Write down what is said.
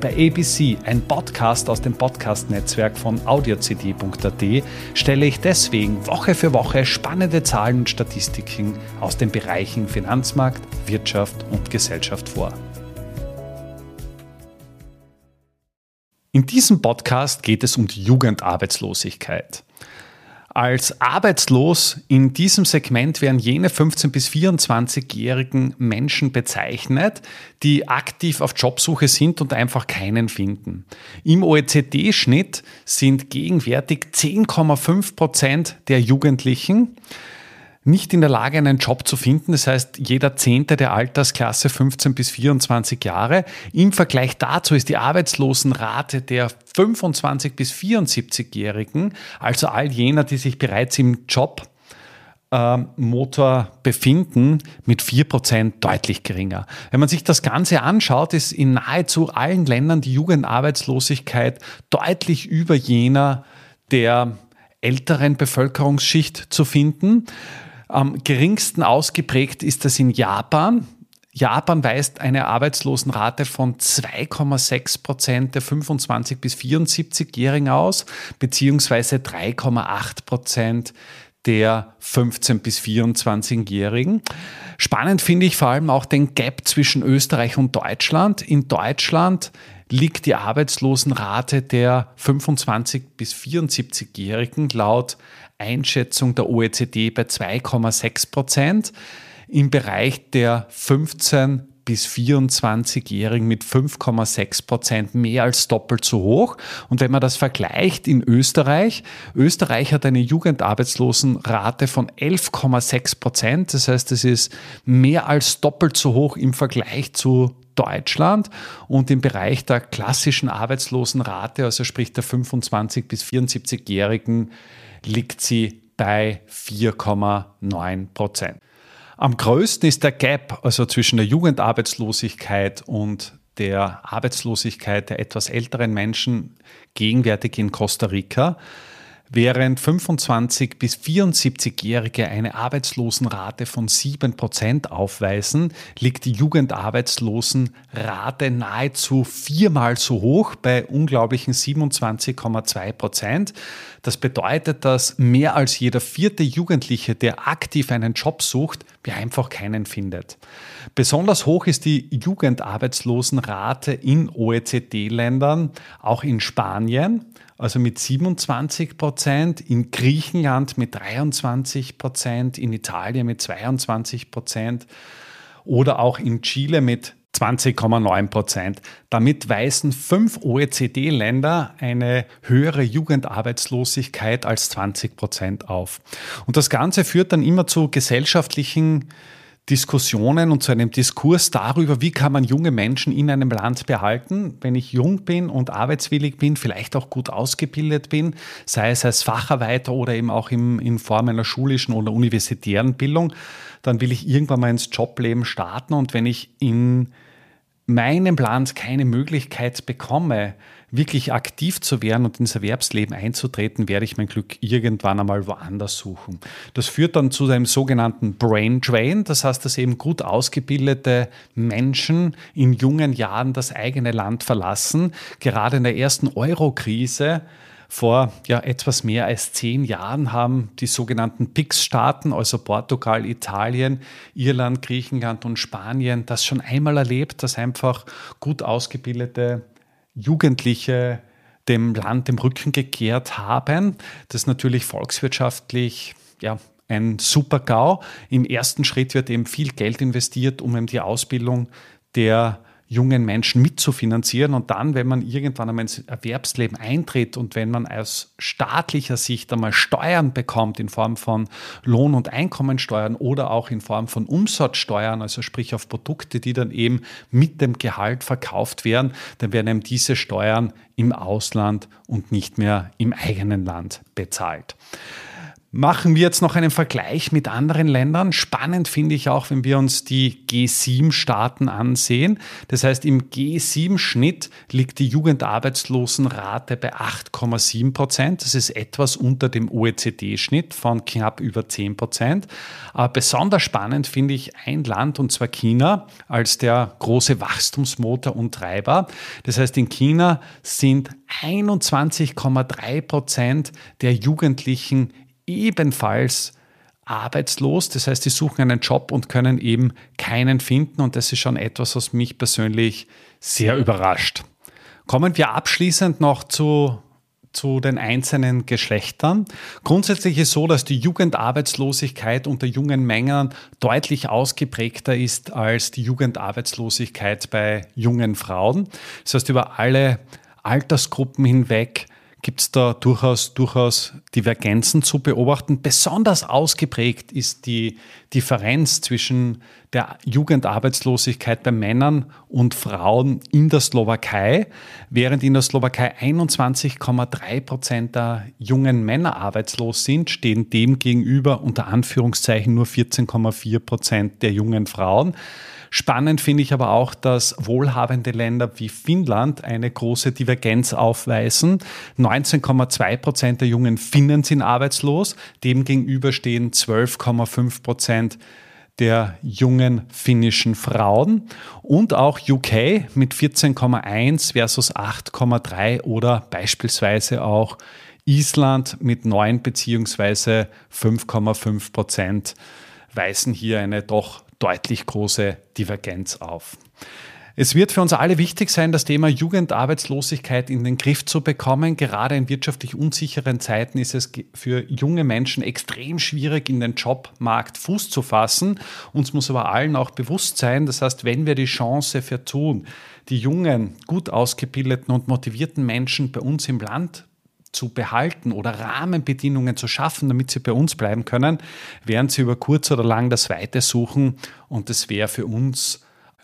Bei ABC, ein Podcast aus dem Podcast-Netzwerk von audiocd.at, stelle ich deswegen Woche für Woche spannende Zahlen und Statistiken aus den Bereichen Finanzmarkt, Wirtschaft und Gesellschaft vor. In diesem Podcast geht es um die Jugendarbeitslosigkeit. Als arbeitslos in diesem Segment werden jene 15- bis 24-jährigen Menschen bezeichnet, die aktiv auf Jobsuche sind und einfach keinen finden. Im OECD-Schnitt sind gegenwärtig 10,5 Prozent der Jugendlichen nicht in der Lage, einen Job zu finden. Das heißt, jeder Zehnte der Altersklasse 15 bis 24 Jahre. Im Vergleich dazu ist die Arbeitslosenrate der 25 bis 74-Jährigen, also all jener, die sich bereits im Job ähm, Motor befinden, mit 4% deutlich geringer. Wenn man sich das Ganze anschaut, ist in nahezu allen Ländern die Jugendarbeitslosigkeit deutlich über jener der älteren Bevölkerungsschicht zu finden. Am geringsten ausgeprägt ist das in Japan. Japan weist eine Arbeitslosenrate von 2,6 Prozent der 25- bis 74-Jährigen aus, beziehungsweise 3,8 Prozent der 15- bis 24-Jährigen. Spannend finde ich vor allem auch den Gap zwischen Österreich und Deutschland. In Deutschland liegt die Arbeitslosenrate der 25- bis 74-Jährigen laut Einschätzung der OECD bei 2,6 Prozent. Im Bereich der 15 bis 24-Jährigen mit 5,6 Prozent mehr als doppelt so hoch. Und wenn man das vergleicht in Österreich, Österreich hat eine Jugendarbeitslosenrate von 11,6 Prozent. Das heißt, es ist mehr als doppelt so hoch im Vergleich zu Deutschland und im Bereich der klassischen Arbeitslosenrate, also sprich der 25 bis 74-Jährigen, liegt sie bei 4,9 Prozent. Am größten ist der Gap, also zwischen der Jugendarbeitslosigkeit und der Arbeitslosigkeit der etwas älteren Menschen gegenwärtig in Costa Rica. Während 25 bis 74-Jährige eine Arbeitslosenrate von 7% aufweisen, liegt die Jugendarbeitslosenrate nahezu viermal so hoch bei unglaublichen 27,2%. Das bedeutet, dass mehr als jeder vierte Jugendliche, der aktiv einen Job sucht, einfach keinen findet. Besonders hoch ist die Jugendarbeitslosenrate in OECD-Ländern, auch in Spanien also mit 27 Prozent, in Griechenland mit 23 Prozent, in Italien mit 22 Prozent oder auch in Chile mit 20,9 Prozent. Damit weisen fünf OECD-Länder eine höhere Jugendarbeitslosigkeit als 20 Prozent auf. Und das Ganze führt dann immer zu gesellschaftlichen Diskussionen und zu einem Diskurs darüber, wie kann man junge Menschen in einem Land behalten, wenn ich jung bin und arbeitswillig bin, vielleicht auch gut ausgebildet bin, sei es als Facharbeiter oder eben auch im, in Form einer schulischen oder universitären Bildung, dann will ich irgendwann mal ins Jobleben starten und wenn ich in meinem Land keine Möglichkeit bekomme, wirklich aktiv zu werden und ins Erwerbsleben einzutreten, werde ich mein Glück irgendwann einmal woanders suchen. Das führt dann zu einem sogenannten Brain Drain, das heißt, dass eben gut ausgebildete Menschen in jungen Jahren das eigene Land verlassen. Gerade in der ersten Euro-Krise vor ja, etwas mehr als zehn Jahren haben die sogenannten PIX-Staaten, also Portugal, Italien, Irland, Griechenland und Spanien, das schon einmal erlebt, dass einfach gut ausgebildete Jugendliche dem Land dem Rücken gekehrt haben. Das ist natürlich volkswirtschaftlich ja, ein super GAU. Im ersten Schritt wird eben viel Geld investiert, um eben die Ausbildung der jungen Menschen mitzufinanzieren. Und dann, wenn man irgendwann einmal ins Erwerbsleben eintritt und wenn man aus staatlicher Sicht einmal Steuern bekommt in Form von Lohn- und Einkommensteuern oder auch in Form von Umsatzsteuern, also sprich auf Produkte, die dann eben mit dem Gehalt verkauft werden, dann werden eben diese Steuern im Ausland und nicht mehr im eigenen Land bezahlt. Machen wir jetzt noch einen Vergleich mit anderen Ländern. Spannend finde ich auch, wenn wir uns die G7-Staaten ansehen. Das heißt, im G7-Schnitt liegt die Jugendarbeitslosenrate bei 8,7 Prozent. Das ist etwas unter dem OECD-Schnitt von knapp über 10 Prozent. Aber besonders spannend finde ich ein Land, und zwar China, als der große Wachstumsmotor und Treiber. Das heißt, in China sind 21,3 Prozent der Jugendlichen ebenfalls arbeitslos. Das heißt, sie suchen einen Job und können eben keinen finden. Und das ist schon etwas, was mich persönlich sehr überrascht. Kommen wir abschließend noch zu, zu den einzelnen Geschlechtern. Grundsätzlich ist so, dass die Jugendarbeitslosigkeit unter jungen Männern deutlich ausgeprägter ist als die Jugendarbeitslosigkeit bei jungen Frauen. Das heißt, über alle Altersgruppen hinweg gibt es da durchaus, durchaus Divergenzen zu beobachten. Besonders ausgeprägt ist die Differenz zwischen der Jugendarbeitslosigkeit bei Männern und Frauen in der Slowakei, während in der Slowakei 21,3 Prozent der jungen Männer arbeitslos sind, stehen dem gegenüber unter Anführungszeichen nur 14,4 Prozent der jungen Frauen. Spannend finde ich aber auch, dass wohlhabende Länder wie Finnland eine große Divergenz aufweisen. 19,2 Prozent der jungen Finnen sind arbeitslos. Demgegenüber stehen 12,5 Prozent der jungen finnischen Frauen und auch UK mit 14,1 versus 8,3 oder beispielsweise auch Island mit 9 beziehungsweise 5,5 Prozent weisen hier eine doch deutlich große Divergenz auf. Es wird für uns alle wichtig sein, das Thema Jugendarbeitslosigkeit in den Griff zu bekommen. Gerade in wirtschaftlich unsicheren Zeiten ist es für junge Menschen extrem schwierig, in den Jobmarkt Fuß zu fassen. Uns muss aber allen auch bewusst sein, das heißt, wenn wir die Chance vertun, die jungen, gut ausgebildeten und motivierten Menschen bei uns im Land zu behalten oder Rahmenbedingungen zu schaffen, damit sie bei uns bleiben können, werden sie über kurz oder lang das Weite suchen und es wäre für uns